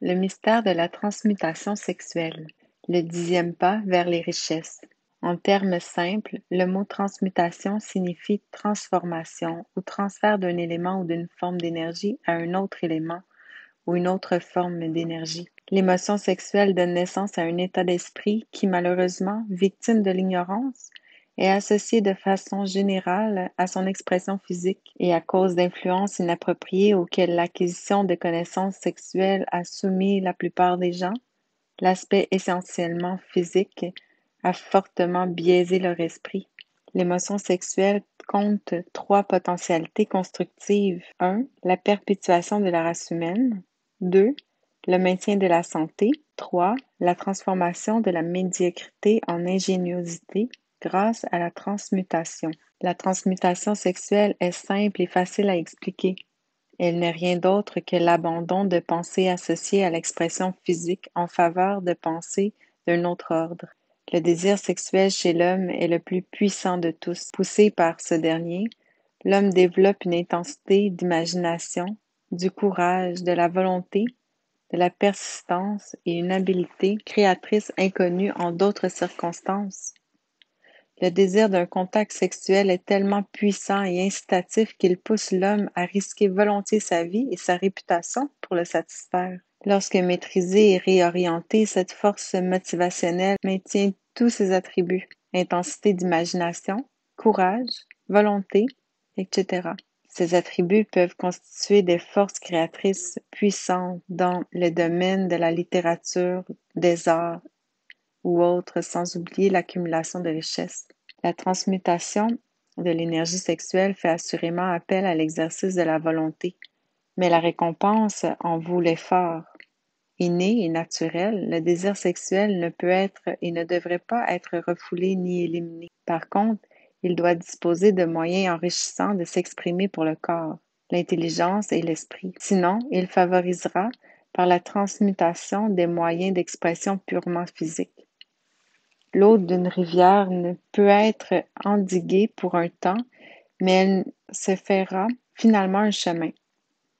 Le mystère de la transmutation sexuelle. Le dixième pas vers les richesses. En termes simples, le mot transmutation signifie transformation ou transfert d'un élément ou d'une forme d'énergie à un autre élément ou une autre forme d'énergie. L'émotion sexuelle donne naissance à un état d'esprit qui, malheureusement, victime de l'ignorance, est associé de façon générale à son expression physique et à cause d'influences inappropriées auxquelles l'acquisition de connaissances sexuelles a soumis la plupart des gens, l'aspect essentiellement physique a fortement biaisé leur esprit. L'émotion sexuelle compte trois potentialités constructives. 1. La perpétuation de la race humaine. 2. Le maintien de la santé. 3. La transformation de la médiocrité en ingéniosité grâce à la transmutation. La transmutation sexuelle est simple et facile à expliquer. Elle n'est rien d'autre que l'abandon de pensées associées à l'expression physique en faveur de pensées d'un autre ordre. Le désir sexuel chez l'homme est le plus puissant de tous. Poussé par ce dernier, l'homme développe une intensité d'imagination, du courage, de la volonté, de la persistance et une habileté créatrice inconnue en d'autres circonstances. Le désir d'un contact sexuel est tellement puissant et incitatif qu'il pousse l'homme à risquer volontiers sa vie et sa réputation pour le satisfaire. Lorsque maîtrisée et réorientée, cette force motivationnelle maintient tous ses attributs, intensité d'imagination, courage, volonté, etc. Ces attributs peuvent constituer des forces créatrices puissantes dans le domaine de la littérature, des arts ou autres, sans oublier l'accumulation de richesses. La transmutation de l'énergie sexuelle fait assurément appel à l'exercice de la volonté, mais la récompense en vaut l'effort. Inné et naturel, le désir sexuel ne peut être et ne devrait pas être refoulé ni éliminé. Par contre, il doit disposer de moyens enrichissants de s'exprimer pour le corps, l'intelligence et l'esprit. Sinon, il favorisera par la transmutation des moyens d'expression purement physiques. L'eau d'une rivière ne peut être endiguée pour un temps, mais elle se fera finalement un chemin.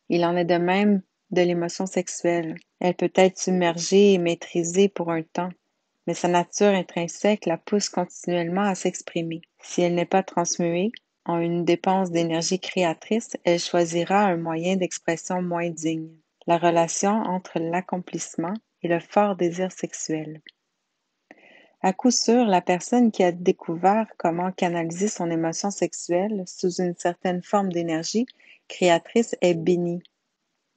Il en est de même de l'émotion sexuelle. Elle peut être submergée et maîtrisée pour un temps, mais sa nature intrinsèque la pousse continuellement à s'exprimer. Si elle n'est pas transmuée en une dépense d'énergie créatrice, elle choisira un moyen d'expression moins digne. La relation entre l'accomplissement et le fort désir sexuel. À coup sûr, la personne qui a découvert comment canaliser son émotion sexuelle sous une certaine forme d'énergie créatrice est bénie.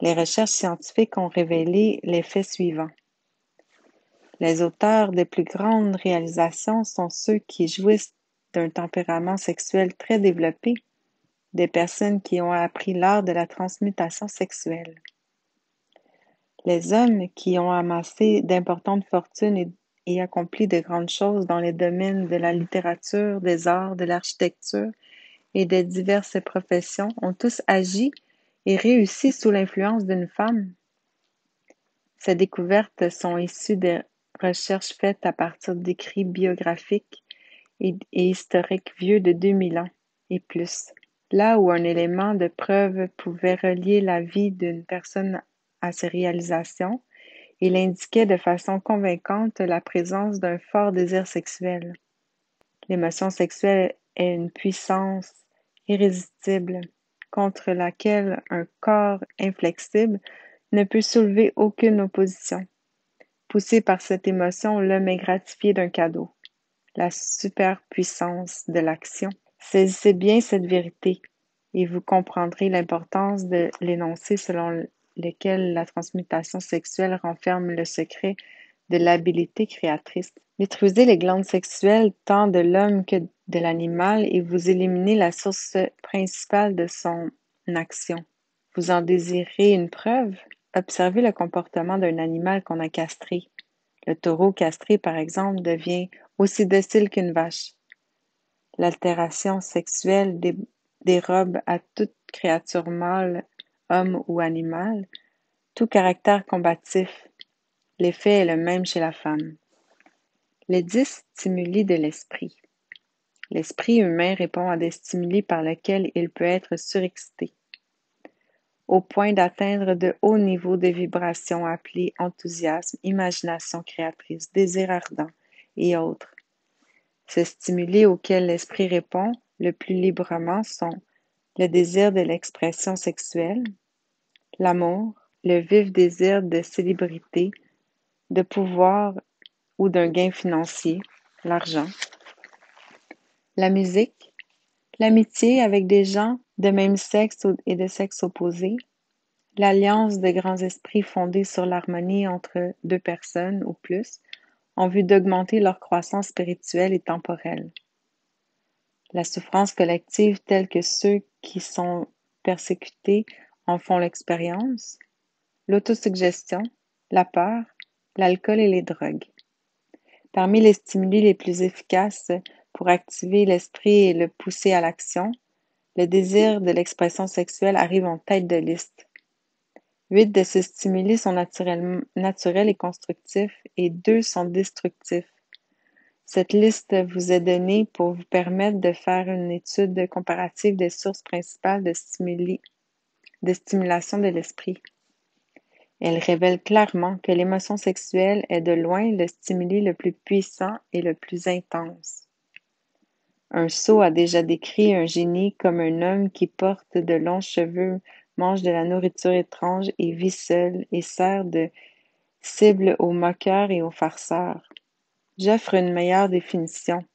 Les recherches scientifiques ont révélé l'effet suivant. Les auteurs des plus grandes réalisations sont ceux qui jouissent d'un tempérament sexuel très développé, des personnes qui ont appris l'art de la transmutation sexuelle. Les hommes qui ont amassé d'importantes fortunes et, accompli de grandes choses dans les domaines de la littérature, des arts, de l'architecture et des diverses professions ont tous agi et réussi sous l'influence d'une femme. Ces découvertes sont issues des recherches faites à partir d'écrits biographiques et, historiques vieux de 2000 ans et plus. Là où un élément de preuve pouvait relier la vie d'une personne à ses réalisations, il indiquait de façon convaincante la présence d'un fort désir sexuel. L'émotion sexuelle est une puissance irrésistible contre laquelle un corps inflexible ne peut soulever aucune opposition. Poussé par cette émotion, l'homme est gratifié d'un cadeau, la superpuissance de l'action. Saisissez bien cette vérité et vous comprendrez l'importance de l'énoncé selon lequel la transmutation sexuelle renferme le secret de l'habilité créatrice. Détruisez les glandes sexuelles tant de l'homme que de l'animal et vous éliminez la source principale de son action. Vous en désirez une preuve? Observez le comportement d'un animal qu'on a castré. Le taureau castré, par exemple, devient aussi docile qu'une vache. L'altération sexuelle dérobe à toute créature mâle, homme ou animal, tout caractère combatif. L'effet est le même chez la femme. Les dix stimuli de l'esprit. L'esprit humain répond à des stimuli par lesquels il peut être surexcité. au point d'atteindre de hauts niveaux de vibration appelés enthousiasme, imagination créatrice, désir ardent et autres. Ces stimuli auxquels l'esprit répond le plus librement sont le désir de l'expression sexuelle, l'amour, le vif désir de célébrité, de pouvoir ou d'un gain financier, l'argent, la musique, l'amitié avec des gens de même sexe et de sexe opposé, l'alliance de grands esprits fondée sur l'harmonie entre deux personnes ou plus, en vue d'augmenter leur croissance spirituelle et temporelle. La souffrance collective telle que ceux qui sont persécutés en font l'expérience, l'autosuggestion, la peur, l'alcool et les drogues. Parmi les stimuli les plus efficaces pour activer l'esprit et le pousser à l'action, le désir de l'expression sexuelle arrive en tête de liste. Huit de ces stimuli sont naturels et constructifs et deux sont destructifs. Cette liste vous est donnée pour vous permettre de faire une étude comparative des sources principales de, stimuli, de stimulation de l'esprit. Elle révèle clairement que l'émotion sexuelle est de loin le stimuli le plus puissant et le plus intense. Un sot a déjà décrit un génie comme un homme qui porte de longs cheveux, mange de la nourriture étrange et vit seul, et sert de cible aux moqueurs et aux farceurs. J'offre une meilleure définition.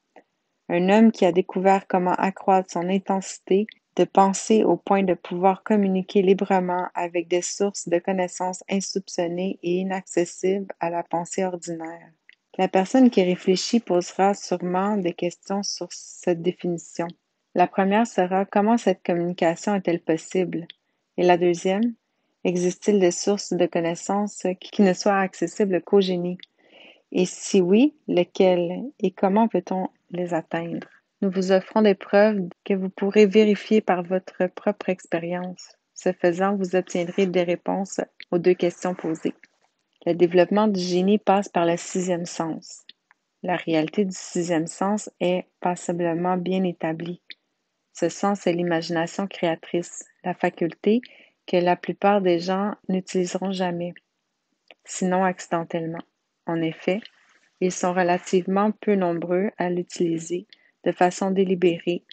Un homme qui a découvert comment accroître son intensité de pensée au point de pouvoir communiquer librement avec des sources de connaissances insoupçonnées et inaccessibles à la pensée ordinaire. La personne qui réfléchit posera sûrement des questions sur cette définition. La première sera comment cette communication est-elle possible? Et la deuxième, existe-t-il des sources de connaissances qui ne soient accessibles qu'au génie? Et si oui, lesquelles et comment peut-on les atteindre? Nous vous offrons des preuves que vous pourrez vérifier par votre propre expérience. Ce faisant, vous obtiendrez des réponses aux deux questions posées. Le développement du génie passe par le sixième sens. La réalité du sixième sens est passablement bien établie. Ce sens est l'imagination créatrice, la faculté que la plupart des gens n'utiliseront jamais, sinon accidentellement. En effet, ils sont relativement peu nombreux à l'utiliser de façon délibérée,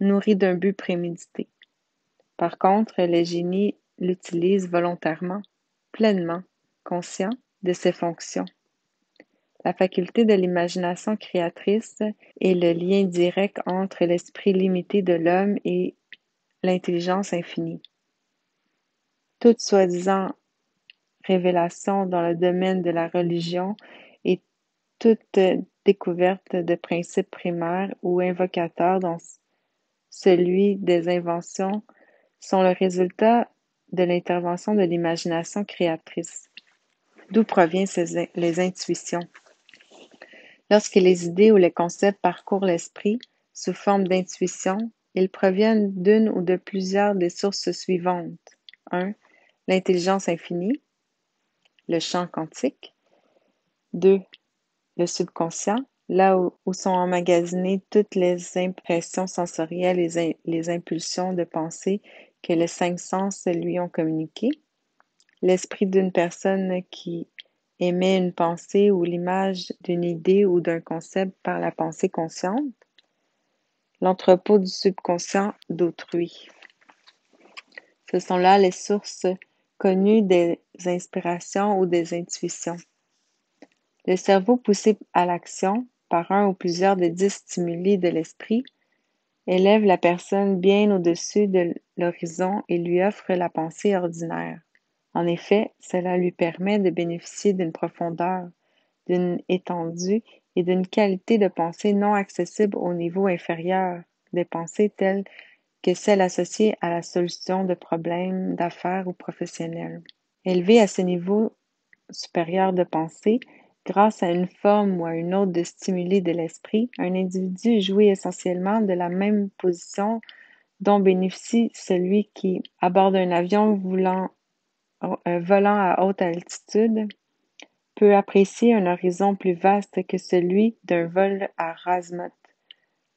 nourris d'un but prémédité. Par contre, les génies l'utilisent volontairement, pleinement, conscient de ses fonctions. La faculté de l'imagination créatrice est le lien direct entre l'esprit limité de l'homme et l'intelligence infinie. Toute soi-disant révélation dans le domaine de la religion et toute découverte de principes primaires ou invocateurs dans celui des inventions sont le résultat de l'intervention de l'imagination créatrice. D'où proviennent les intuitions? Lorsque les idées ou les concepts parcourent l'esprit sous forme d'intuition, ils proviennent d'une ou de plusieurs des sources suivantes. 1. L'intelligence infinie, le champ quantique. 2. Le subconscient, là où, sont emmagasinées toutes les impressions sensorielles et les impulsions de pensée que les cinq sens lui ont communiquées l'esprit d'une personne qui émet une pensée ou l'image d'une idée ou d'un concept par la pensée consciente, l'entrepôt du subconscient d'autrui. Ce sont là les sources connues des inspirations ou des intuitions. Le cerveau poussé à l'action par un ou plusieurs des dix stimuli de l'esprit élève la personne bien au-dessus de l'horizon et lui offre la pensée ordinaire. En effet, cela lui permet de bénéficier d'une profondeur, d'une étendue et d'une qualité de pensée non accessible au niveau inférieur des pensées telles que celles associées à la solution de problèmes d'affaires ou professionnels. Élevé à ce niveau supérieur de pensée, grâce à une forme ou à une autre de stimuli de l'esprit, un individu jouit essentiellement de la même position dont bénéficie celui qui aborde un avion voulant volant à haute altitude peut apprécier un horizon plus vaste que celui d'un vol à Razmut.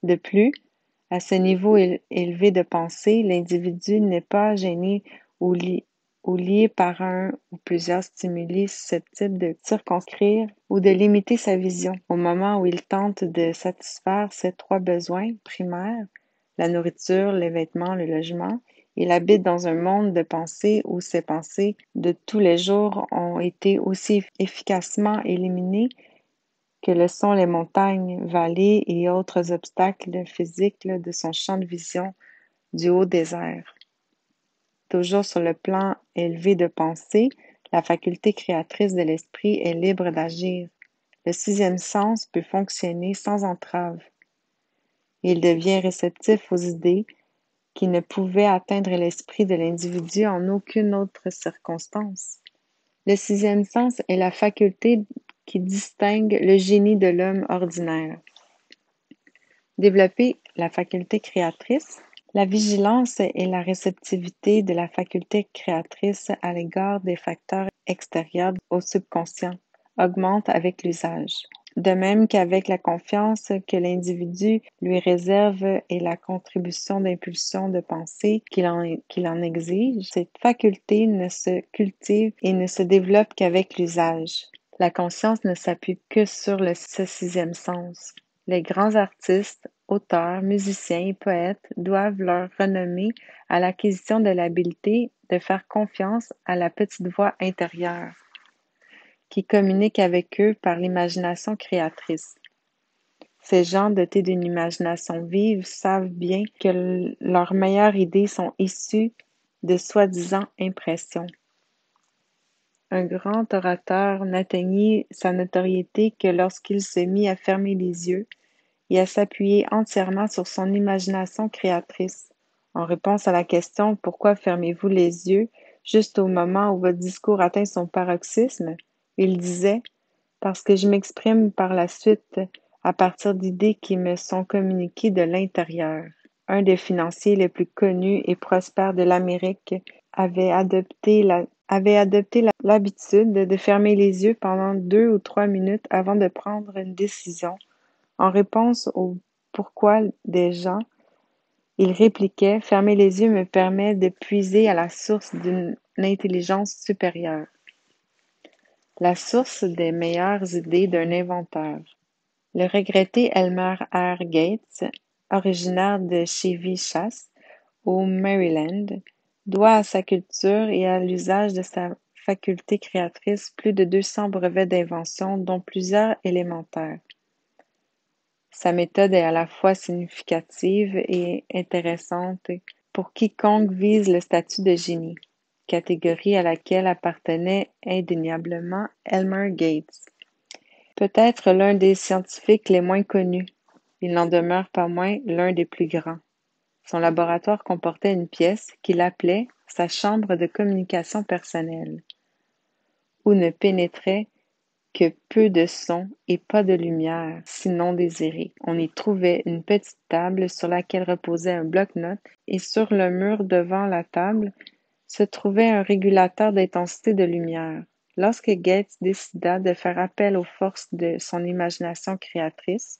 De plus, à ce niveau élevé de pensée, l'individu n'est pas gêné ou, liés par un ou plusieurs stimuli susceptibles de circonscrire ou de limiter sa vision. Au moment où il tente de satisfaire ses trois besoins primaires, la nourriture, les vêtements, le logement, il habite dans un monde de pensées où ces pensées de tous les jours ont été aussi efficacement éliminées que le sont les montagnes, vallées et autres obstacles physiques de son champ de vision du haut désert. Toujours sur le plan élevé de pensée, la faculté créatrice de l'esprit est libre d'agir. Le sixième sens peut fonctionner sans entrave. Il devient réceptif aux idées, qui ne pouvait atteindre l'esprit de l'individu en aucune autre circonstance. Le sixième sens est la faculté qui distingue le génie de l'homme ordinaire. Développer la faculté créatrice, la vigilance et la réceptivité de la faculté créatrice à l'égard des facteurs extérieurs au subconscient augmentent avec l'usage de même qu'avec la confiance que l'individu lui réserve et la contribution d'impulsion de pensée qu'il en, en exige, cette faculté ne se cultive et ne se développe qu'avec l'usage. La conscience ne s'appuie que sur le sixième sens. Les grands artistes, auteurs, musiciens et poètes doivent leur renommée à l'acquisition de l'habileté de faire confiance à la petite voix intérieure qui communiquent avec eux par l'imagination créatrice. Ces gens dotés d'une imagination vive savent bien que leurs meilleures idées sont issues de soi-disant impressions. Un grand orateur n'atteignit sa notoriété que lorsqu'il se mit à fermer les yeux et à s'appuyer entièrement sur son imagination créatrice. En réponse à la question Pourquoi fermez-vous les yeux juste au moment où votre discours atteint son paroxysme il disait Parce que je m'exprime par la suite à partir d'idées qui me sont communiquées de l'intérieur. Un des financiers les plus connus et prospères de l'Amérique avait adopté l'habitude de fermer les yeux pendant deux ou trois minutes avant de prendre une décision. En réponse au pourquoi des gens, il répliquait Fermer les yeux me permet de puiser à la source d'une intelligence supérieure. La source des meilleures idées d'un inventeur. Le regretté Elmer R. Gates, originaire de Chevy Chase, au Maryland, doit à sa culture et à l'usage de sa faculté créatrice plus de 200 brevets d'invention, dont plusieurs élémentaires. Sa méthode est à la fois significative et intéressante pour quiconque vise le statut de génie catégorie à laquelle appartenait indéniablement Elmer Gates. Peut-être l'un des scientifiques les moins connus, il n'en demeure pas moins l'un des plus grands. Son laboratoire comportait une pièce qu'il appelait sa chambre de communication personnelle, où ne pénétrait que peu de son et pas de lumière, sinon désirée. On y trouvait une petite table sur laquelle reposait un bloc-notes et sur le mur devant la table se trouvait un régulateur d'intensité de lumière. Lorsque Gates décida de faire appel aux forces de son imagination créatrice,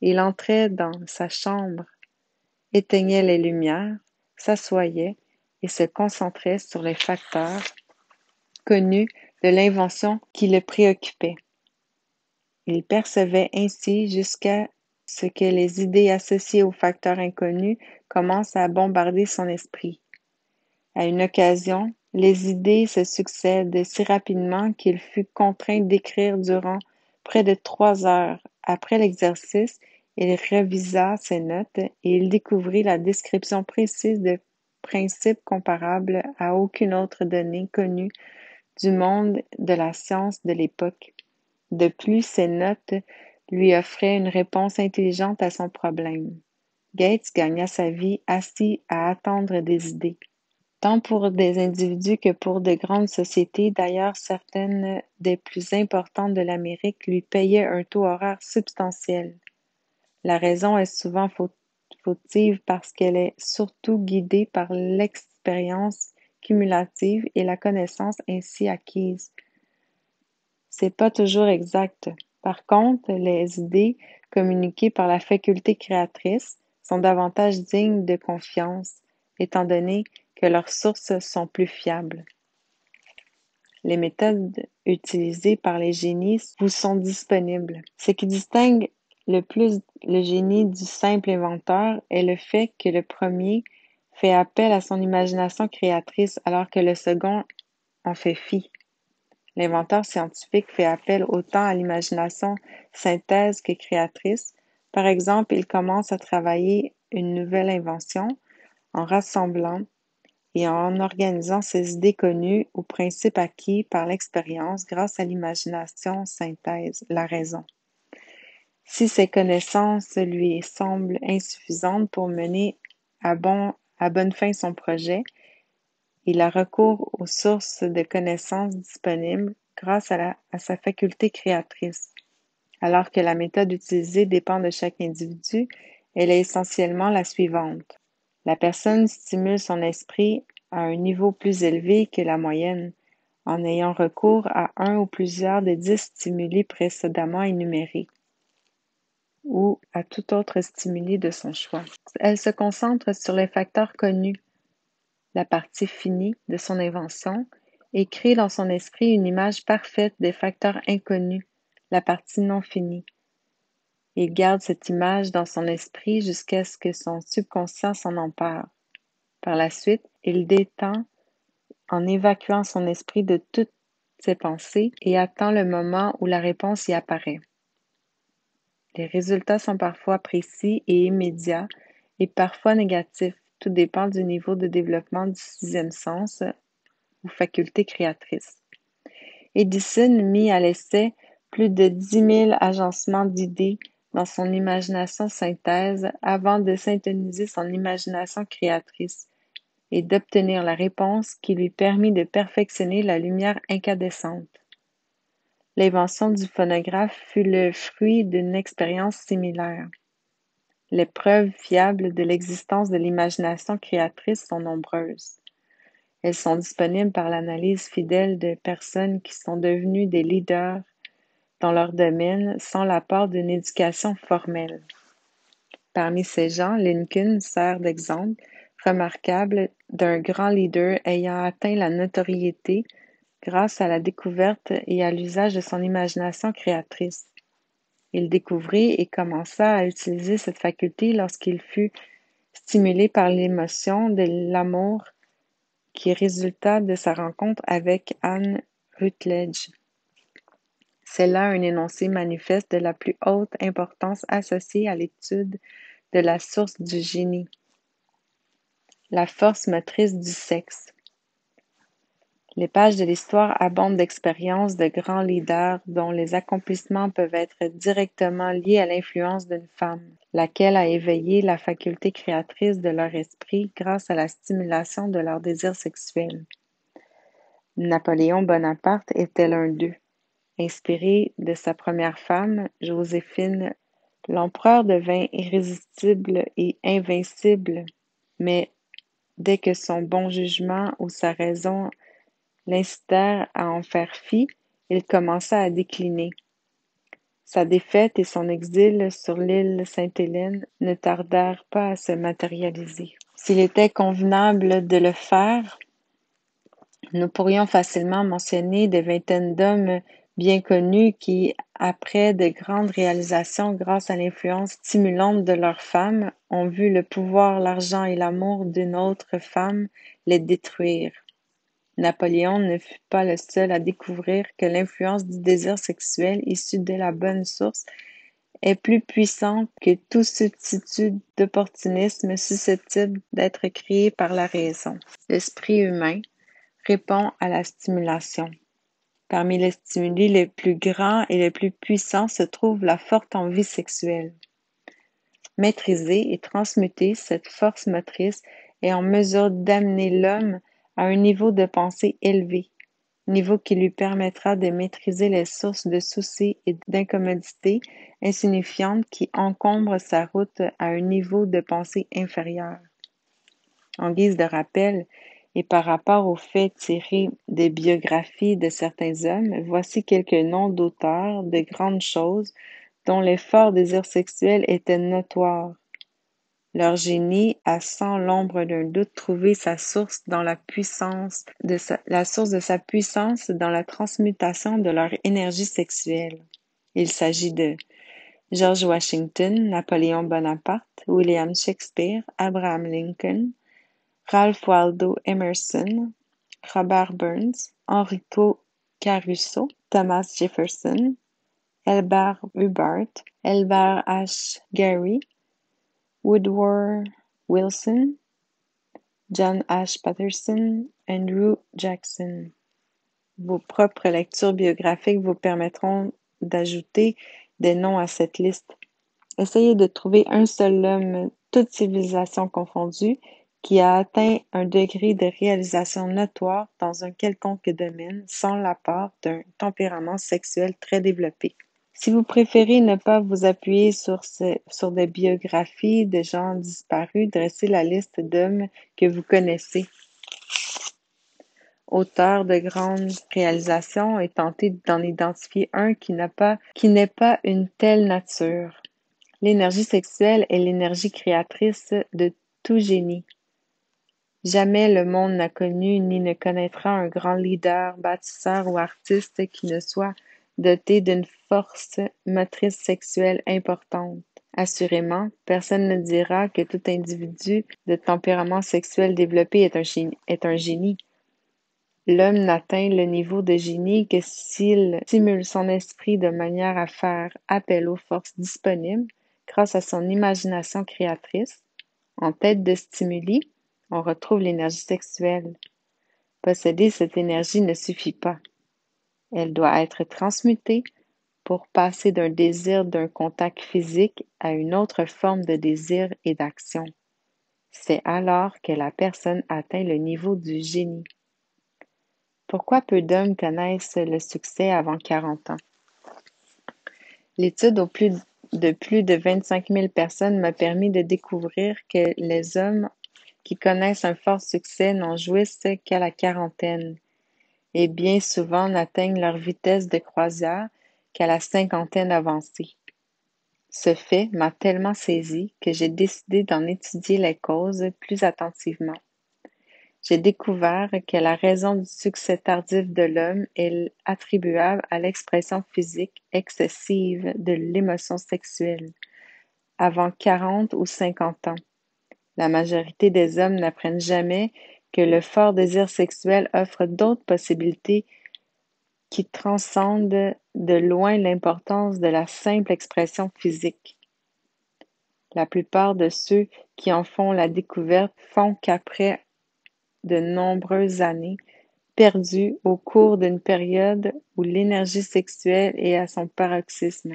il entrait dans sa chambre, éteignait les lumières, s'assoyait et se concentrait sur les facteurs connus de l'invention qui le préoccupait. Il percevait ainsi jusqu'à ce que les idées associées aux facteurs inconnus commencent à bombarder son esprit. À une occasion, les idées se succèdent si rapidement qu'il fut contraint d'écrire durant près de trois heures. Après l'exercice, il revisa ses notes et il découvrit la description précise de principes comparables à aucune autre donnée connue du monde de la science de l'époque. De plus, ces notes lui offraient une réponse intelligente à son problème. Gates gagna sa vie assis à attendre des idées tant pour des individus que pour de grandes sociétés. D'ailleurs, certaines des plus importantes de l'Amérique lui payaient un taux horaire substantiel. La raison est souvent fautive parce qu'elle est surtout guidée par l'expérience cumulative et la connaissance ainsi acquise. C'est pas toujours exact. Par contre, les idées communiquées par la faculté créatrice sont davantage dignes de confiance, étant donné que leurs sources sont plus fiables. les méthodes utilisées par les génies vous sont disponibles. Ce qui distingue le plus le génie du simple inventeur est le fait que le premier fait appel à son imagination créatrice alors que le second en fait fi. L'inventeur scientifique fait appel autant à l'imagination synthèse que créatrice. Par exemple, il commence à travailler une nouvelle invention en rassemblant et en organisant ses idées connues aux principes acquis par l'expérience grâce à l'imagination synthèse, la raison. Si ces connaissances lui semblent insuffisantes pour mener à, bon, à bonne fin son projet, il a recours aux sources de connaissances disponibles grâce à, à sa faculté créatrice. Alors que la méthode utilisée dépend de chaque individu, elle est essentiellement la suivante. La personne stimule son esprit à un niveau plus élevé que la moyenne, en ayant recours à un ou plusieurs des dix stimuli précédemment énumérés ou à tout autre stimuli de son choix. Elle se concentre sur les facteurs connus, la partie finie de son invention, et crée dans son esprit une image parfaite des facteurs inconnus, la partie non finie. Il garde cette image dans son esprit jusqu'à ce que son subconscient s'en empare. Par la suite, il détend en évacuant son esprit de toutes ses pensées et attend le moment où la réponse y apparaît. Les résultats sont parfois précis et immédiats et parfois négatifs. Tout dépend du niveau de développement du sixième sens ou faculté créatrice. Edison mit à l'essai plus de dix mille agencements d'idées dans son imagination synthèse avant de synthétiser son imagination créatrice et d'obtenir la réponse qui lui permit de perfectionner la lumière incandescente. L'invention du phonographe fut le fruit d'une expérience similaire. Les preuves fiables de l'existence de l'imagination créatrice sont nombreuses. Elles sont disponibles par l'analyse fidèle de personnes qui sont devenues des leaders dans leur domaine sans l'apport d'une éducation formelle. Parmi ces gens, Lincoln sert d'exemple remarquable d'un grand leader ayant atteint la notoriété grâce à la découverte et à l'usage de son imagination créatrice. Il découvrit et commença à utiliser cette faculté lorsqu'il fut stimulé par l'émotion de l'amour qui résulta de sa rencontre avec Anne Rutledge. C'est là un énoncé manifeste de la plus haute importance associée à l'étude de la source du génie, la force motrice du sexe. Les pages de l'histoire abondent d'expériences de grands leaders dont les accomplissements peuvent être directement liés à l'influence d'une femme, laquelle a éveillé la faculté créatrice de leur esprit grâce à la stimulation de leur désir sexuel. Napoléon Bonaparte était l'un d'eux. Inspiré de sa première femme, Joséphine, l'empereur devint irrésistible et invincible, mais dès que son bon jugement ou sa raison l'incitèrent à en faire fi, il commença à décliner. Sa défaite et son exil sur l'île Sainte-Hélène ne tardèrent pas à se matérialiser. S'il était convenable de le faire, nous pourrions facilement mentionner des vingtaines d'hommes bien connus qui, après de grandes réalisations grâce à l'influence stimulante de leurs femmes, ont vu le pouvoir, l'argent et l'amour d'une autre femme les détruire. Napoléon ne fut pas le seul à découvrir que l'influence du désir sexuel issu de la bonne source est plus puissante que tout substitut d'opportunisme susceptible d'être créé par la raison. L'esprit humain répond à la stimulation. Parmi les stimuli les plus grands et les plus puissants se trouve la forte envie sexuelle. Maîtriser et transmuter cette force motrice est en mesure d'amener l'homme à un niveau de pensée élevé, niveau qui lui permettra de maîtriser les sources de soucis et d'incommodités insignifiantes qui encombrent sa route à un niveau de pensée inférieur. En guise de rappel, et par rapport aux faits tirés des biographies de certains hommes, voici quelques noms d'auteurs de grandes choses dont les forts désirs sexuels étaient notoires. Leur génie a sans l'ombre d'un doute trouvé sa source dans la puissance de sa, la source de sa puissance dans la transmutation de leur énergie sexuelle. Il s'agit de George Washington, Napoléon Bonaparte, William Shakespeare, Abraham Lincoln, Ralph Waldo Emerson, Robert Burns, Enrico Caruso, Thomas Jefferson, Elbert Hubbard, Elbert H. Gary, Woodrow Wilson, John H. Patterson, Andrew Jackson. Vos propres lectures biographiques vous permettront d'ajouter des noms à cette liste. Essayez de trouver un seul homme, toute civilisation confondue, qui a atteint un degré de réalisation notoire dans un quelconque domaine sans l'apport d'un tempérament sexuel très développé. Si vous préférez ne pas vous appuyer sur, des biographies de gens disparus, dressez la liste d'hommes que vous connaissez. Auteur de grandes réalisations et tentez d'en identifier un qui pas, qui n'est pas une telle nature. L'énergie sexuelle est l'énergie créatrice de tout génie. Jamais le monde n'a connu ni ne connaîtra un grand leader, bâtisseur ou artiste qui ne soit doté d'une force motrice sexuelle importante. Assurément, personne ne dira que tout individu de tempérament sexuel développé est un, est un génie. L'homme n'atteint le niveau de génie que s'il stimule son esprit de manière à faire appel aux forces disponibles grâce à son imagination créatrice, en tête de stimuli, on retrouve l'énergie sexuelle. Posséder cette énergie ne suffit pas. Elle doit être transmutée pour passer d'un désir d'un contact physique à une autre forme de désir et d'action. C'est alors que la personne atteint le niveau du génie. Pourquoi peu d'hommes connaissent le succès avant 40 ans? L'étude de plus de 25 000 personnes m'a permis de découvrir que les hommes qui connaissent un fort succès n'en jouissent qu'à la quarantaine, et bien souvent n'atteignent leur vitesse de croisière qu'à la cinquantaine avancée. Ce fait m'a tellement saisi que j'ai décidé d'en étudier les causes plus attentivement. J'ai découvert que la raison du succès tardif de l'homme est attribuable à l'expression physique excessive de l'émotion sexuelle avant 40 ou 50 ans. La majorité des hommes n'apprennent jamais que le fort désir sexuel offre d'autres possibilités qui transcendent de loin l'importance de la simple expression physique. La plupart de ceux qui en font la découverte font qu'après de nombreuses années perdues au cours d'une période où l'énergie sexuelle est à son paroxysme,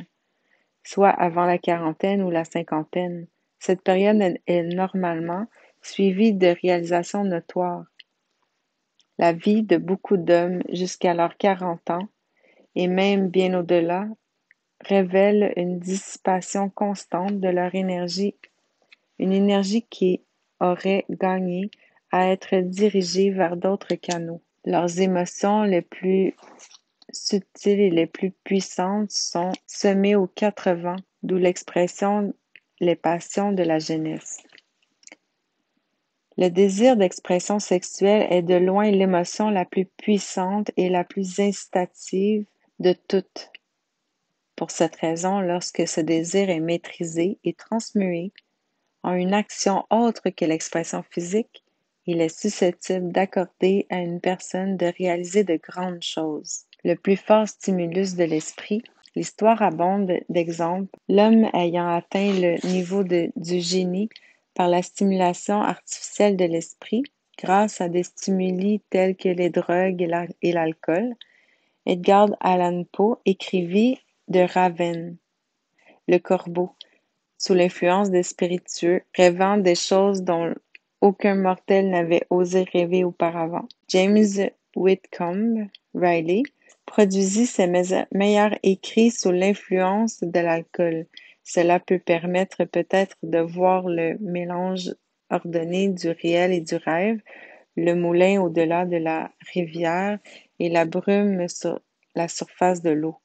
soit avant la quarantaine ou la cinquantaine, cette période est normalement suivie de réalisations notoires. La vie de beaucoup d'hommes jusqu'à leurs quarante ans, et même bien au-delà, révèle une dissipation constante de leur énergie, une énergie qui aurait gagné à être dirigée vers d'autres canaux. Leurs émotions les plus subtiles et les plus puissantes sont semées aux quatre vents, d'où l'expression les passions de la jeunesse. Le désir d'expression sexuelle est de loin l'émotion la plus puissante et la plus incitative de toutes. Pour cette raison, lorsque ce désir est maîtrisé et transmué en une action autre que l'expression physique, il est susceptible d'accorder à une personne de réaliser de grandes choses. Le plus fort stimulus de l'esprit L'histoire abonde d'exemples, l'homme ayant atteint le niveau du génie par la stimulation artificielle de l'esprit, grâce à des stimuli tels que les drogues et l'alcool. Edgar Allan Poe écrivit de Ravenne, le corbeau, sous l'influence des spiritueux, rêvant des choses dont aucun mortel n'avait osé rêver auparavant. James Whitcomb Riley produisit ses meilleurs écrits sous l'influence de l'alcool. Cela peut permettre peut-être de voir le mélange ordonné du réel et du rêve, le moulin au-delà de la rivière et la brume sur la surface de l'eau.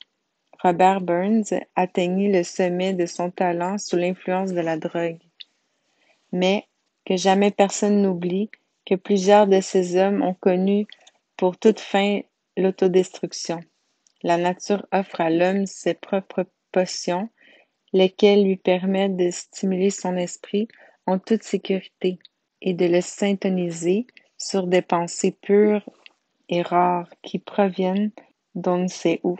Robert Burns atteignit le sommet de son talent sous l'influence de la drogue. mais que jamais personne n'oublie que plusieurs de ces hommes ont connu pour toute fin l'autodestruction. La nature offre à l'homme ses propres potions, lesquelles lui permettent de stimuler son esprit en toute sécurité et de le syntoniser sur des pensées pures et rares qui proviennent d'on ne sait où.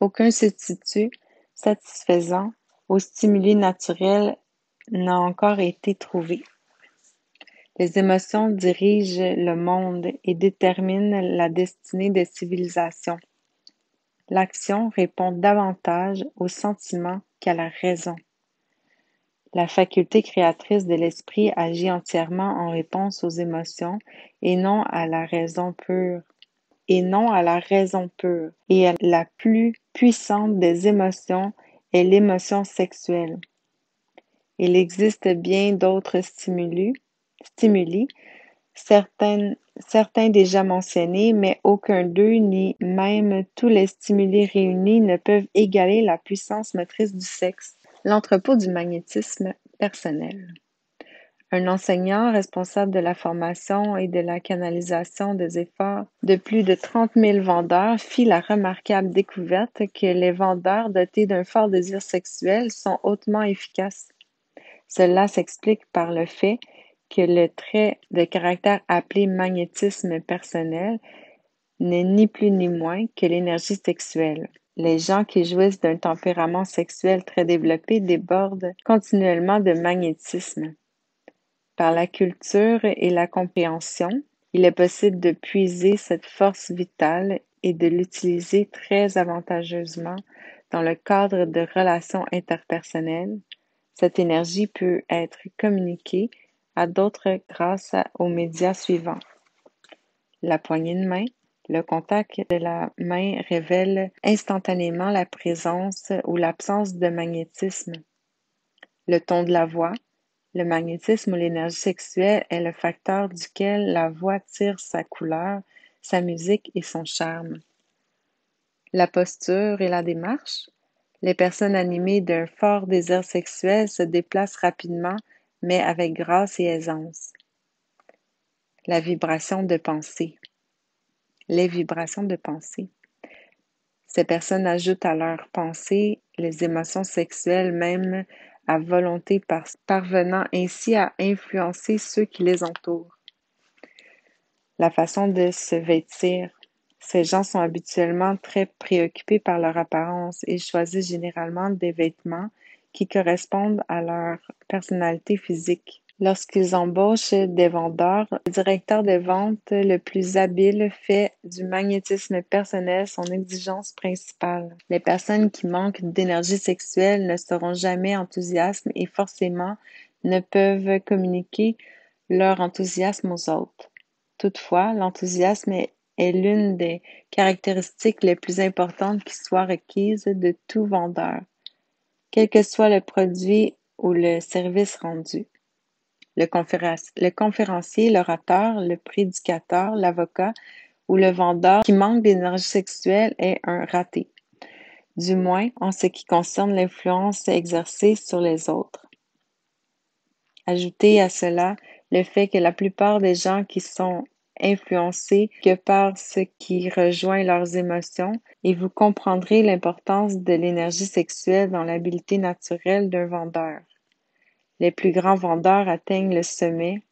Aucun substitut satisfaisant aux stimuli naturels n'a encore été trouvé. Les émotions dirigent le monde et déterminent la destinée des civilisations. L'action répond davantage aux sentiments qu'à la raison. La faculté créatrice de l'esprit agit entièrement en réponse aux émotions et non à la raison pure. Et non à la raison pure. Et la plus puissante des émotions est l'émotion sexuelle. Il existe bien d'autres stimuli, stimuli certains, certains déjà mentionnés, mais aucun d'eux, ni même tous les stimuli réunis, ne peuvent égaler la puissance motrice du sexe. L'entrepôt du magnétisme personnel. Un enseignant responsable de la formation et de la canalisation des efforts de plus de 30 000 vendeurs fit la remarquable découverte que les vendeurs dotés d'un fort désir sexuel sont hautement efficaces. Cela s'explique par le fait que le trait de caractère appelé magnétisme personnel n'est ni plus ni moins que l'énergie sexuelle. Les gens qui jouissent d'un tempérament sexuel très développé débordent continuellement de magnétisme. Par la culture et la compréhension, il est possible de puiser cette force vitale et de l'utiliser très avantageusement dans le cadre de relations interpersonnelles. Cette énergie peut être communiquée d'autres grâce aux médias suivants. La poignée de main, le contact de la main révèle instantanément la présence ou l'absence de magnétisme. Le ton de la voix, le magnétisme ou l'énergie sexuelle est le facteur duquel la voix tire sa couleur, sa musique et son charme. La posture et la démarche, les personnes animées d'un fort désir sexuel se déplacent rapidement, mais avec grâce et aisance. La vibration de pensée les vibrations de pensée. Ces personnes ajoutent à leurs pensées les émotions sexuelles même à volonté parvenant ainsi à influencer ceux qui les entourent. La façon de se vêtir. Ces gens sont habituellement très préoccupés par leur apparence et choisissent généralement des vêtements qui correspondent à leur personnalité physique. Lorsqu'ils embauchent des vendeurs, le directeur de vente le plus habile fait du magnétisme personnel son exigence principale. Les personnes qui manquent d'énergie sexuelle ne seront jamais enthousiastes et forcément ne peuvent communiquer leur enthousiasme aux autres. Toutefois, l'enthousiasme est, l'une des caractéristiques les plus importantes qui soient requises de tout vendeur, quel que soit le produit ou le service rendu le, conférencier, l'orateur, le prédicateur, l'avocat ou le vendeur qui manque d'énergie sexuelle est un raté, du moins en ce qui concerne l'influence exercée sur les autres. Ajoutez à cela le fait que la plupart des gens qui sont influencés que par ce qui rejoint leurs émotions et vous comprendrez l'importance de l'énergie sexuelle dans l'habileté naturelle d'un vendeur. Les plus grands vendeurs atteignent le sommet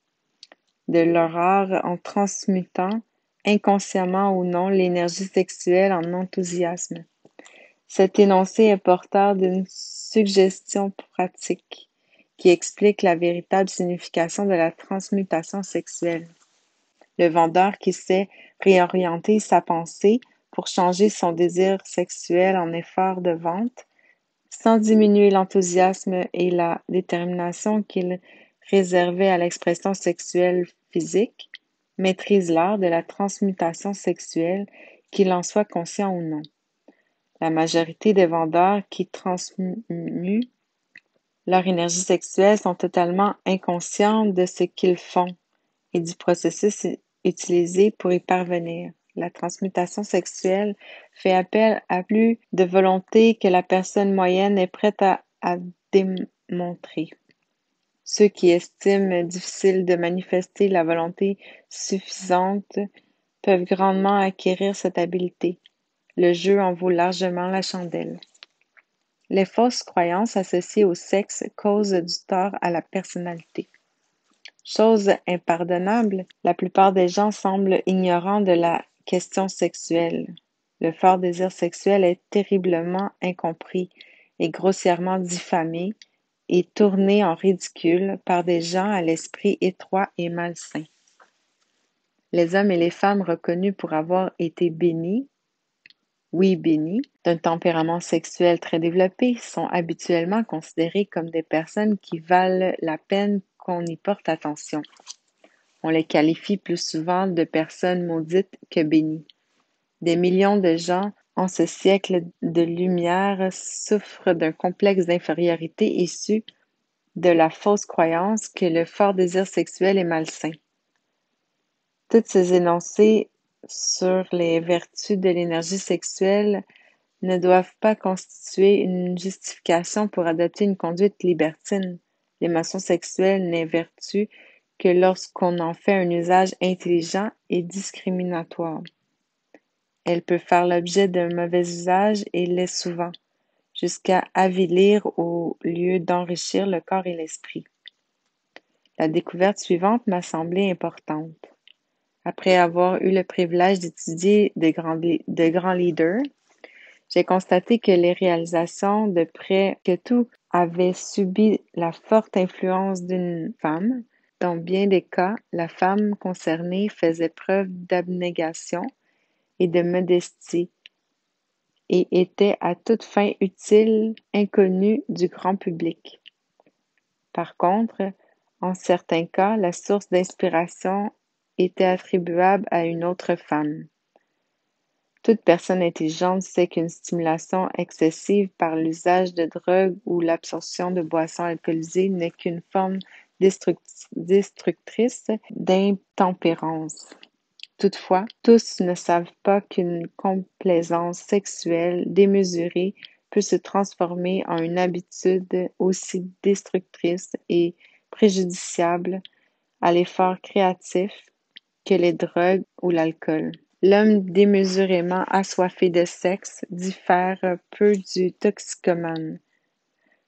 de leur art en transmutant, inconsciemment ou non, l'énergie sexuelle en enthousiasme. Cet énoncé est porteur d'une suggestion pratique qui explique la véritable signification de la transmutation sexuelle. Le vendeur qui sait réorienter sa pensée pour changer son désir sexuel en effort de vente sans diminuer l'enthousiasme et la détermination qu'il réservait à l'expression sexuelle physique, maîtrise l'art de la transmutation sexuelle, qu'il en soit conscient ou non. La majorité des vendeurs qui transmuent leur énergie sexuelle sont totalement inconscients de ce qu'ils font et du processus utilisé pour y parvenir. La transmutation sexuelle fait appel à plus de volonté que la personne moyenne est prête à, démontrer. Ceux qui estiment difficile de manifester la volonté suffisante peuvent grandement acquérir cette habileté. Le jeu en vaut largement la chandelle. Les fausses croyances associées au sexe causent du tort à la personnalité. Chose impardonnable, la plupart des gens semblent ignorants de la question sexuelle. Le fort désir sexuel est terriblement incompris et grossièrement diffamé et tourné en ridicule par des gens à l'esprit étroit et malsain. Les hommes et les femmes reconnus pour avoir été bénis, oui bénis, d'un tempérament sexuel très développé sont habituellement considérés comme des personnes qui valent la peine qu'on y porte attention. On les qualifie plus souvent de personnes maudites que bénies. Des millions de gens en ce siècle de lumière souffre d'un complexe d'infériorité issu de la fausse croyance que le fort désir sexuel est malsain. Toutes ces énoncés sur les vertus de l'énergie sexuelle ne doivent pas constituer une justification pour adopter une conduite libertine. L'émotion sexuelle n'est vertu que lorsqu'on en fait un usage intelligent et discriminatoire. Elle peut faire l'objet d'un mauvais usage et l'est souvent, jusqu'à avilir au lieu d'enrichir le corps et l'esprit. La découverte suivante m'a semblé importante. Après avoir eu le privilège d'étudier de grands, de grands leaders, j'ai constaté que les réalisations de près que tout avaient subi la forte influence d'une femme. Dans bien des cas, la femme concernée faisait preuve d'abnégation et de modestie, et était à toute fin utile inconnue du grand public. Par contre, en certains cas, la source d'inspiration était attribuable à une autre femme. Toute personne intelligente sait qu'une stimulation excessive par l'usage de drogue ou l'absorption de boissons alcoolisées n'est qu'une forme destructrice d'intempérance. Toutefois, tous ne savent pas qu'une complaisance sexuelle démesurée peut se transformer en une habitude aussi destructrice et préjudiciable à l'effort créatif que les drogues ou l'alcool. L'homme démesurément assoiffé de sexe diffère peu du toxicomane,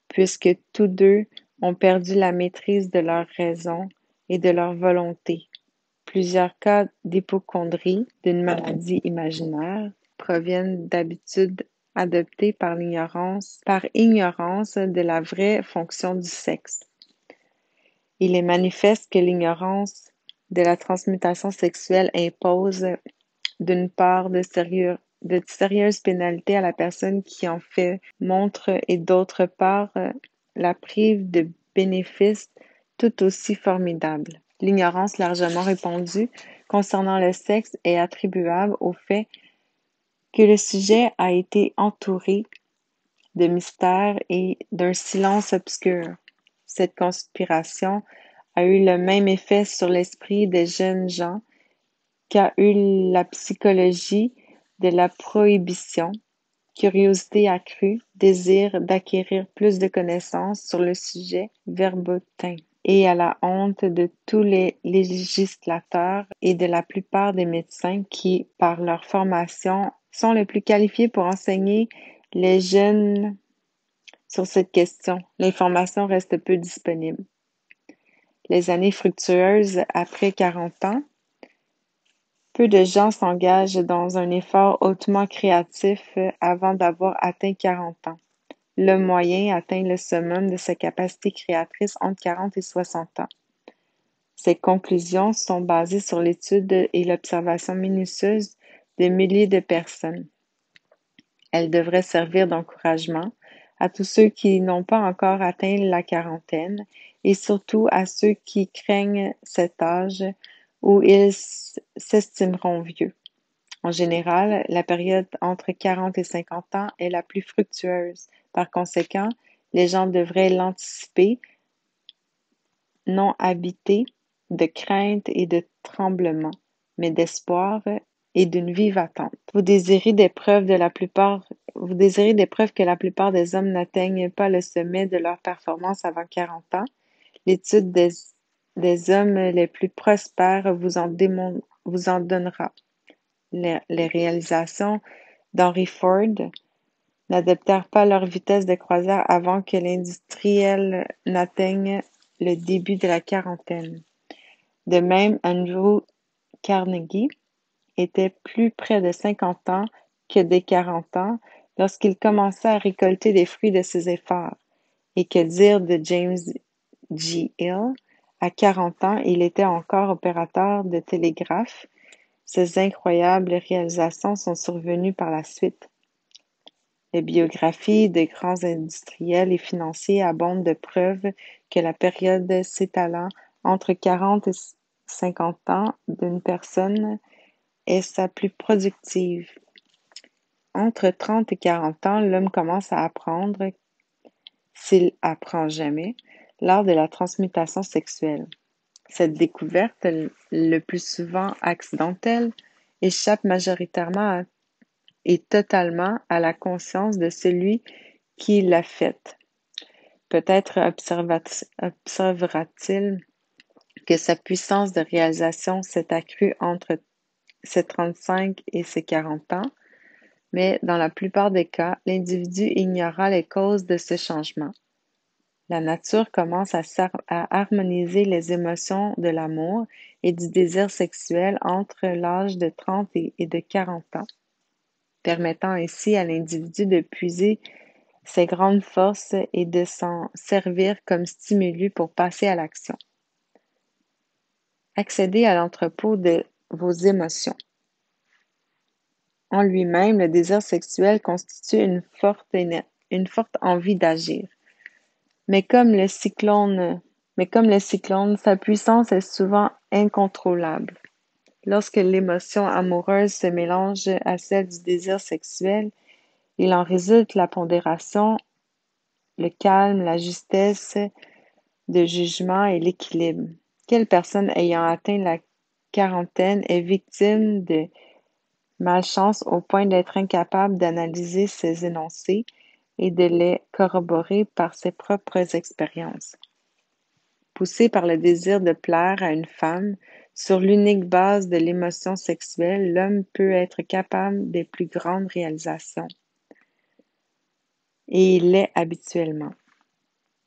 puisque tous deux ont perdu la maîtrise de leur raison et de leur volonté. Plusieurs cas d'hypocondrie, d'une maladie imaginaire, proviennent d'habitudes adoptées par par ignorance de la vraie fonction du sexe. Il est manifeste que l'ignorance de la transmutation sexuelle impose d'une part de, sérieux, de sérieuses pénalités à la personne qui en fait montre et d'autre part la prive de bénéfices tout aussi formidables. L'ignorance largement répandue concernant le sexe est attribuable au fait que le sujet a été entouré de mystères et d'un silence obscur. Cette conspiration a eu le même effet sur l'esprit des jeunes gens qu'a eu la psychologie de la prohibition, curiosité accrue, désir d'acquérir plus de connaissances sur le sujet verbotin et à la honte de tous les législateurs et de la plupart des médecins qui, par leur formation, sont les plus qualifiés pour enseigner les jeunes sur cette question. L'information reste peu disponible. Les années fructueuses après 40 ans, peu de gens s'engagent dans un effort hautement créatif avant d'avoir atteint 40 ans. L'homme moyen atteint le summum de sa capacité créatrice entre 40 et 60 ans. Ces conclusions sont basées sur l'étude et l'observation minutieuse de milliers de personnes. Elles devraient servir d'encouragement à tous ceux qui n'ont pas encore atteint la quarantaine et surtout à ceux qui craignent cet âge où ils s'estimeront vieux. En général, la période entre 40 et 50 ans est la plus fructueuse par conséquent, les gens devraient l'anticiper, non habités de crainte et de tremblement, mais d'espoir et d'une vive attente. Vous désirez des preuves de la plupart, vous désirez des preuves que la plupart des hommes n'atteignent pas le sommet de leur performance avant 40 ans. L'étude des, des hommes les plus prospères vous en, donnera. Les, les réalisations d'Henry Ford n'adaptèrent pas leur vitesse de croisière avant que l'industriel n'atteigne le début de la quarantaine. De même, Andrew Carnegie était plus près de 50 ans que des 40 ans lorsqu'il commença à récolter les fruits de ses efforts. Et que dire de James G. Hill? À 40 ans, il était encore opérateur de télégraphe. Ces incroyables réalisations sont survenues par la suite. Les biographies de grands industriels et financiers abondent de preuves que la période s'étalant entre 40 et 50 ans d'une personne est sa plus productive. Entre 30 et 40 ans, l'homme commence à apprendre, s'il apprend jamais, l'art de la transmutation sexuelle. Cette découverte, le plus souvent accidentelle, échappe majoritairement et totalement à la conscience de celui qui l'a faite. Peut-être observera-t-il que sa puissance de réalisation s'est accrue entre ses 35 et ses 40 ans, mais dans la plupart des cas, l'individu ignora les causes de ce changement. La nature commence à, harmoniser les émotions de l'amour et du désir sexuel entre l'âge de 30 et de 40 ans permettant ainsi à l'individu de puiser ses grandes forces et de s'en servir comme stimulus pour passer à l'action. Accéder à l'entrepôt de vos émotions. En lui-même, le désir sexuel constitue une forte envie d'agir. Mais comme le cyclone, mais comme le cyclone, sa puissance est souvent incontrôlable. Lorsque l'émotion amoureuse se mélange à celle du désir sexuel, il en résulte la pondération, le calme, la justesse de jugement et l'équilibre. Quelle personne ayant atteint la quarantaine est victime de malchance au point d'être incapable d'analyser ses énoncés et de les corroborer par ses propres expériences. Poussé par le désir de plaire à une femme, sur l'unique base de l'émotion sexuelle, l'homme peut être capable des plus grandes réalisations. Et il l'est habituellement.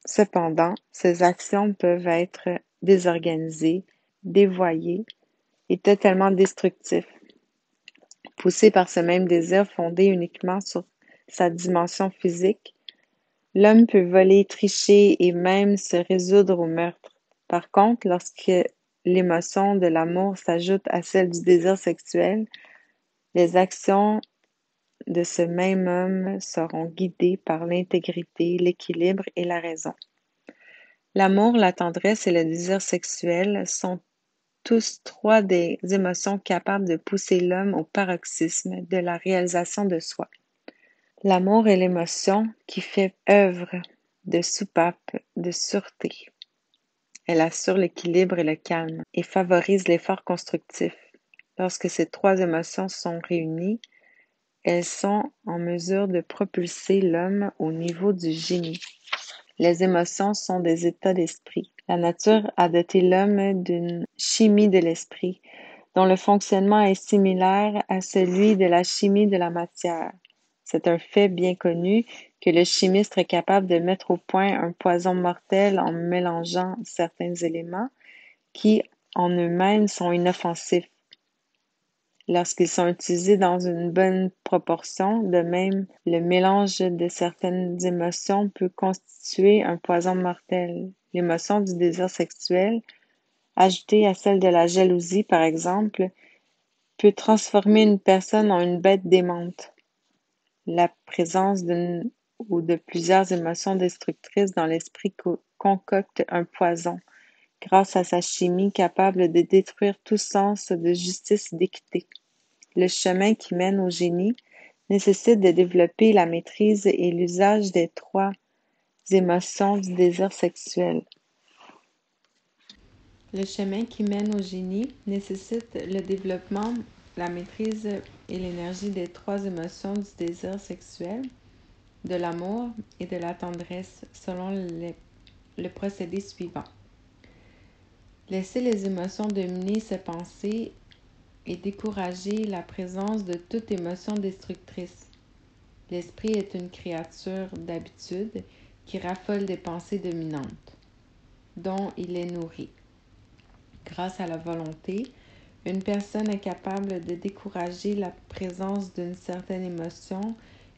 Cependant, ses actions peuvent être désorganisées, dévoyées et totalement destructives. Poussé par ce même désir fondé uniquement sur sa dimension physique, l'homme peut voler, tricher et même se résoudre au meurtre. Par contre, lorsque l'émotion de l'amour s'ajoute à celle du désir sexuel, les actions de ce même homme seront guidées par l'intégrité, l'équilibre et la raison. L'amour, la tendresse et le désir sexuel sont tous trois des émotions capables de pousser l'homme au paroxysme de la réalisation de soi. L'amour est l'émotion qui fait œuvre de soupape de sûreté. Elle assure l'équilibre et le calme et favorise l'effort constructif. Lorsque ces trois émotions sont réunies, elles sont en mesure de propulser l'homme au niveau du génie. Les émotions sont des états d'esprit. La nature a doté l'homme d'une chimie de l'esprit, dont le fonctionnement est similaire à celui de la chimie de la matière. C'est un fait bien connu que le chimiste est capable de mettre au point un poison mortel en mélangeant certains éléments qui, en eux-mêmes, sont inoffensifs. Lorsqu'ils sont utilisés dans une bonne proportion, de même, le mélange de certaines émotions peut constituer un poison mortel. L'émotion du désir sexuel, ajoutée à celle de la jalousie, par exemple, peut transformer une personne en une bête démente. La présence d'une ou de plusieurs émotions destructrices dans l'esprit concocte un poison, grâce à sa chimie capable de détruire tout sens de justice et d'équité. Le chemin qui mène au génie nécessite de développer la maîtrise et l'usage des trois émotions du désir sexuel. Le chemin qui mène au génie nécessite le développement la maîtrise et l'énergie des trois émotions du désir sexuel, de l'amour et de la tendresse selon le procédé suivant. Laisser les émotions dominer ses pensées et décourager la présence de toute émotion destructrice. L'esprit est une créature d'habitude qui raffole des pensées dominantes, dont il est nourri. Grâce à la volonté, une personne est capable de décourager la présence d'une certaine émotion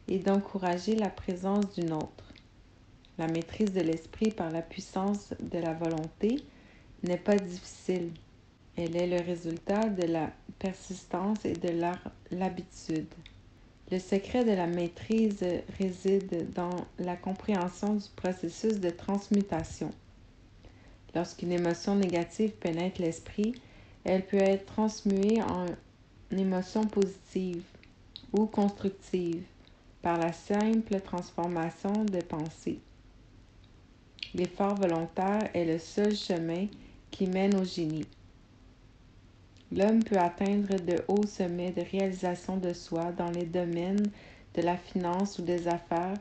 et d'encourager la présence d'une autre. La maîtrise de l'esprit par la puissance de la volonté n'est pas difficile. Elle est le résultat de la persistance et de l'habitude. Le secret de la maîtrise réside dans la compréhension du processus de transmutation. Lorsqu'une émotion négative pénètre l'esprit, elle peut être transmuée en émotion positive ou constructive par la simple transformation de pensée. L'effort volontaire est le seul chemin qui mène au génie. L'homme peut atteindre de hauts sommets de réalisation de soi dans les domaines de la finance ou des affaires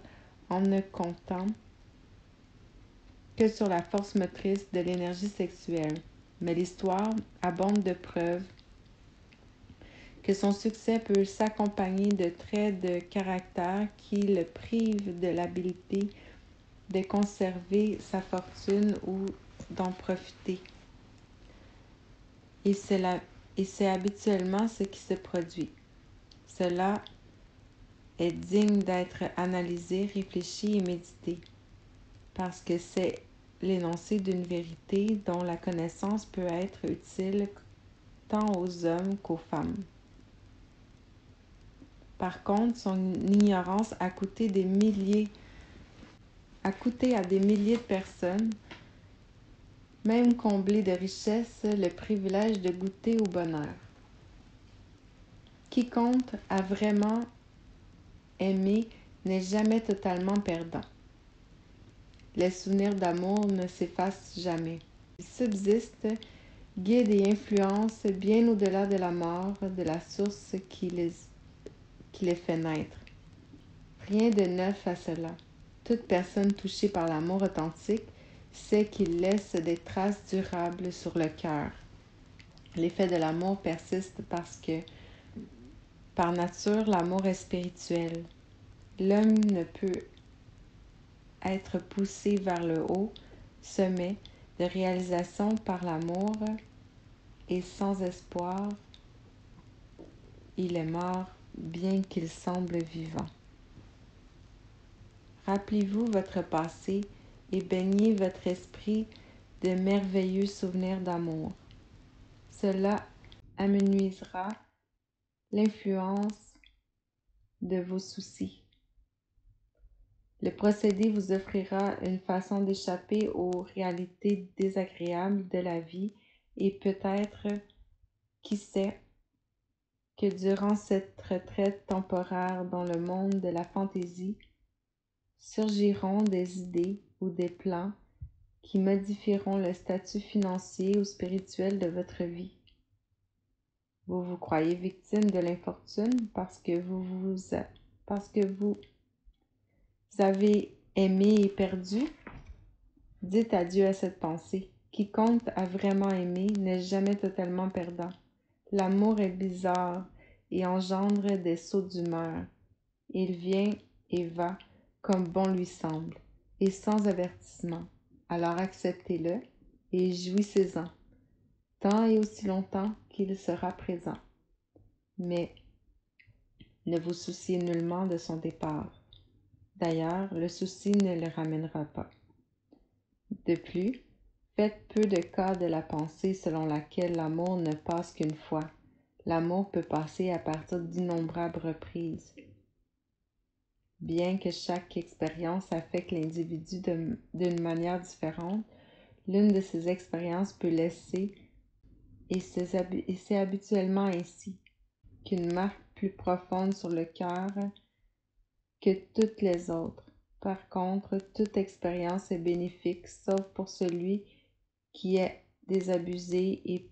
en ne comptant que sur la force motrice de l'énergie sexuelle. Mais l'histoire abonde de preuves que son succès peut s'accompagner de traits de caractère qui le privent de l'habilité de conserver sa fortune ou d'en profiter. Et c'est habituellement ce qui se produit. Cela est digne d'être analysé, réfléchi et médité, parce que c'est l'énoncé d'une vérité dont la connaissance peut être utile tant aux hommes qu'aux femmes. Par contre, son ignorance a coûté à des milliers de personnes, même comblées de richesses, le privilège de goûter au bonheur. Quiconque a vraiment aimé n'est jamais totalement perdant. Les souvenirs d'amour ne s'effacent jamais. Ils subsistent, guident et influencent bien au-delà de la mort, de la source qui les qui les fait naître. Rien de neuf à cela. Toute personne touchée par l'amour authentique sait qu'il laisse des traces durables sur le cœur. L'effet de l'amour persiste parce que, par nature, l'amour est spirituel. L'homme ne peut être poussé vers le haut sommet de réalisation par l'amour et sans espoir, il est mort bien qu'il semble vivant. Rappelez-vous votre passé et baignez votre esprit de merveilleux souvenirs d'amour. Cela amenuisera l'influence de vos soucis. Le procédé vous offrira une façon d'échapper aux réalités désagréables de la vie et peut-être, qui sait, que durant cette retraite temporaire dans le monde de la fantaisie, surgiront des idées ou des plans qui modifieront le statut financier ou spirituel de votre vie. Vous vous croyez victime de l'infortune parce que vous vous avez aimé et perdu. Dites adieu à cette pensée. Quiconque a vraiment aimé n'est jamais totalement perdant. L'amour est bizarre et engendre des sauts d'humeur. Il vient et va comme bon lui semble, et sans avertissement. Alors acceptez-le et jouissez-en, tant et aussi longtemps qu'il sera présent. Mais ne vous souciez nullement de son départ. D'ailleurs, le souci ne le ramènera pas. De plus, Faites peu de cas de la pensée selon laquelle l'amour ne passe qu'une fois. L'amour peut passer à partir d'innombrables reprises. Bien que chaque expérience affecte l'individu d'une manière différente, l'une de ces expériences peut laisser, et c'est habituellement ainsi, qu'une marque plus profonde sur le cœur que toutes les autres. Par contre, toute expérience est bénéfique, sauf pour celui qui est désabusé et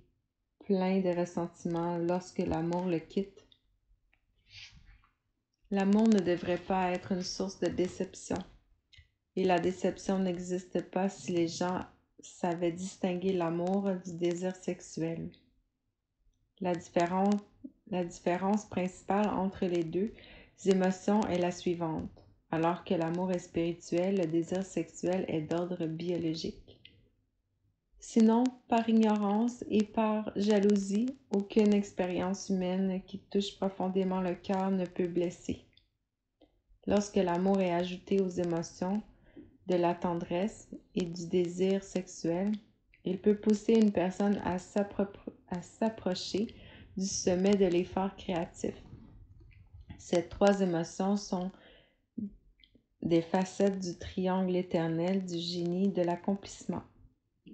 plein de ressentiment lorsque l'amour le quitte. L'amour ne devrait pas être une source de déception. Et la déception n'existe pas si les gens savait distinguer l'amour du désir sexuel. La différence, la différence principale entre les deux émotions est la suivante. Alors que l'amour est spirituel, le désir sexuel est d'ordre biologique. Sinon, par ignorance et par jalousie, aucune expérience humaine qui touche profondément le cœur ne peut blesser. Lorsque l'amour est ajouté aux émotions de la tendresse et du désir sexuel, il peut pousser une personne à s'approcher du sommet de l'effort créatif. Ces trois émotions sont des facettes du triangle éternel du génie de l'accomplissement.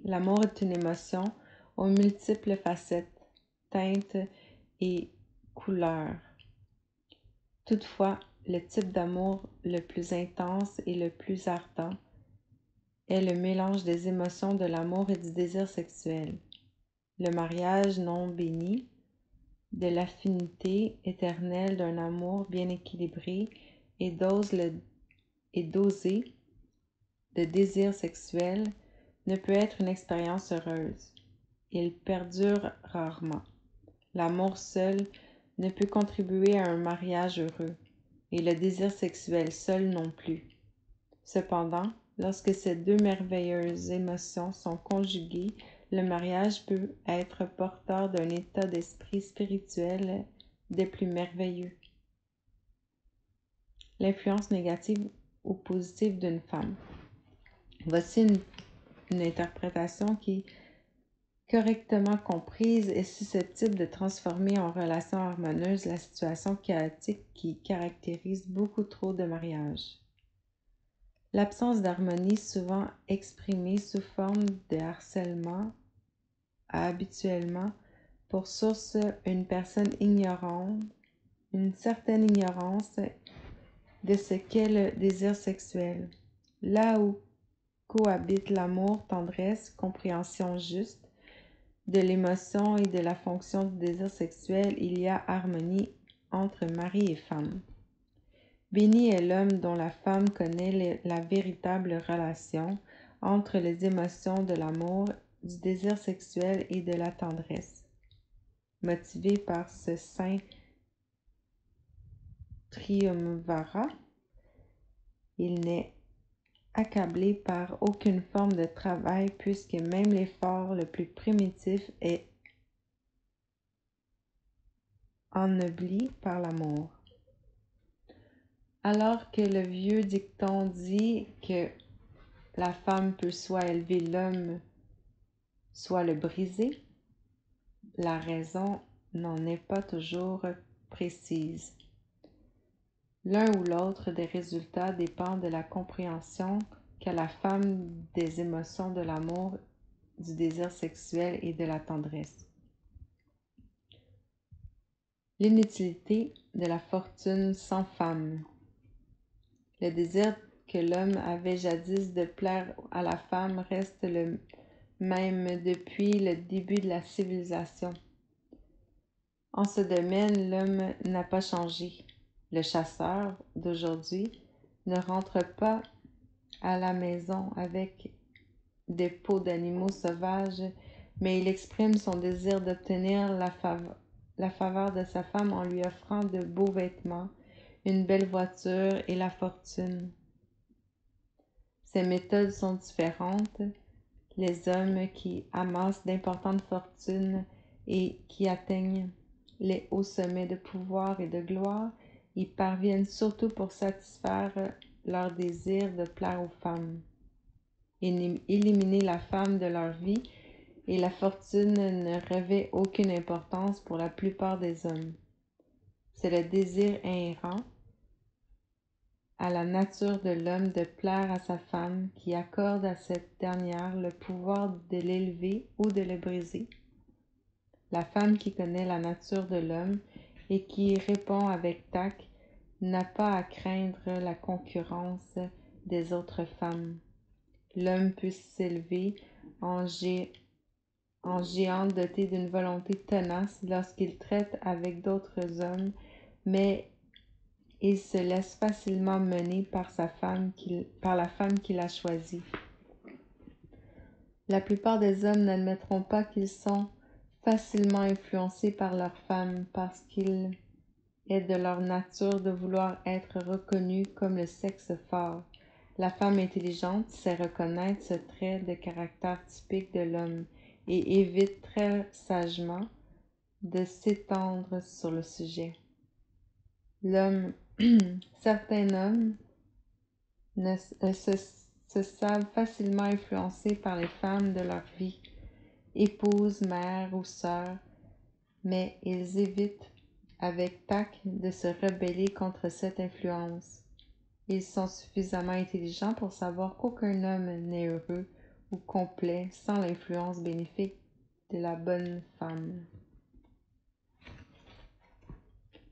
L'amour est une émotion aux multiples facettes, teintes et couleurs. Toutefois, le type d'amour le plus intense et le plus ardent est le mélange des émotions de l'amour et du désir sexuel. Le mariage non béni, de l'affinité éternelle d'un amour bien équilibré et le dosé de désir sexuel ne peut être une expérience heureuse. Il perdure rarement. L'amour seul ne peut contribuer à un mariage heureux, et le désir sexuel seul non plus. Cependant, lorsque ces deux merveilleuses émotions sont conjuguées, le mariage peut être porteur d'un état d'esprit spirituel des plus merveilleux. L'influence négative ou positive d'une femme. Voici une, interprétation qui, correctement comprise, est susceptible de transformer en relation harmonieuse la situation chaotique qui caractérise beaucoup trop de mariages. L'absence d'harmonie, souvent exprimée sous forme de harcèlement, habituellement pour source une personne ignorante, une certaine ignorance de ce qu'est le désir sexuel. Là où cohabite l'amour, tendresse, compréhension juste de l'émotion et de la fonction du désir sexuel, il y a harmonie entre mari et femme. Béni est l'homme dont la femme connaît la véritable relation entre les émotions de l'amour, du désir sexuel et de la tendresse. Motivé par ce saint triumvara, il n'est accablé par aucune forme de travail puisque même l'effort le plus primitif est ennobli par l'amour. Alors que le vieux dicton dit que la femme peut soit élever l'homme, soit le briser, la raison n'en est pas toujours précise. L'un ou l'autre des résultats dépend de la compréhension qu'a la femme des émotions de l'amour, du désir sexuel et de la tendresse. L'inutilité de la fortune sans femme. Le désir que l'homme avait jadis de plaire à la femme reste le même depuis le début de la civilisation. En ce domaine, l'homme n'a pas changé. Le chasseur d'aujourd'hui ne rentre pas à la maison avec des peaux d'animaux sauvages, mais il exprime son désir d'obtenir la, faveur de sa femme en lui offrant de beaux vêtements, une belle voiture et la fortune. Ces méthodes sont différentes. Les hommes qui amassent d'importantes fortunes et qui atteignent les hauts sommets de pouvoir et de gloire y parviennent surtout pour satisfaire leur désir de plaire aux femmes. Éliminer la femme de leur vie et la fortune ne revêt aucune importance pour la plupart des hommes. C'est le désir inhérent à la nature de l'homme de plaire à sa femme qui accorde à cette dernière le pouvoir de l'élever ou de le briser. La femme qui connaît la nature de l'homme et qui répond avec tact n'a pas à craindre la concurrence des autres femmes. L'homme peut s'élever en, en géant doté d'une volonté tenace lorsqu'il traite avec d'autres hommes, mais il se laisse facilement mener par, sa femme par la femme qu'il a choisie. La plupart des hommes n'admettront pas qu'ils sont facilement influencés par leur femme parce qu'il est de leur nature de vouloir être reconnus comme le sexe fort. La femme intelligente sait reconnaître ce trait de caractère typique de l'homme et évite très sagement de s'étendre sur le sujet. L'homme, certains hommes euh, se, savent facilement influencés par les femmes de leur vie, épouses, mères ou sœurs, mais ils évitent avec tact de se rebeller contre cette influence. Ils sont suffisamment intelligents pour savoir qu'aucun homme n'est heureux ou complet sans l'influence bénéfique de la bonne femme.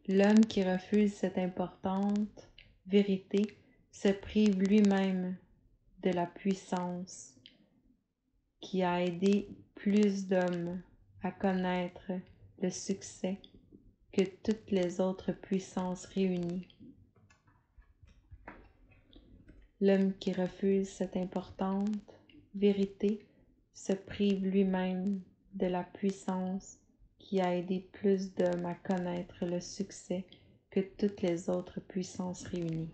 L'homme qui refuse cette importante vérité se prive lui-même de la puissance qui a aidé plus d'hommes à connaître le succès que toutes les autres puissances réunies. L'homme qui refuse cette importante vérité se prive lui-même de la puissance qui a aidé plus d'hommes à connaître le succès que toutes les autres puissances réunies.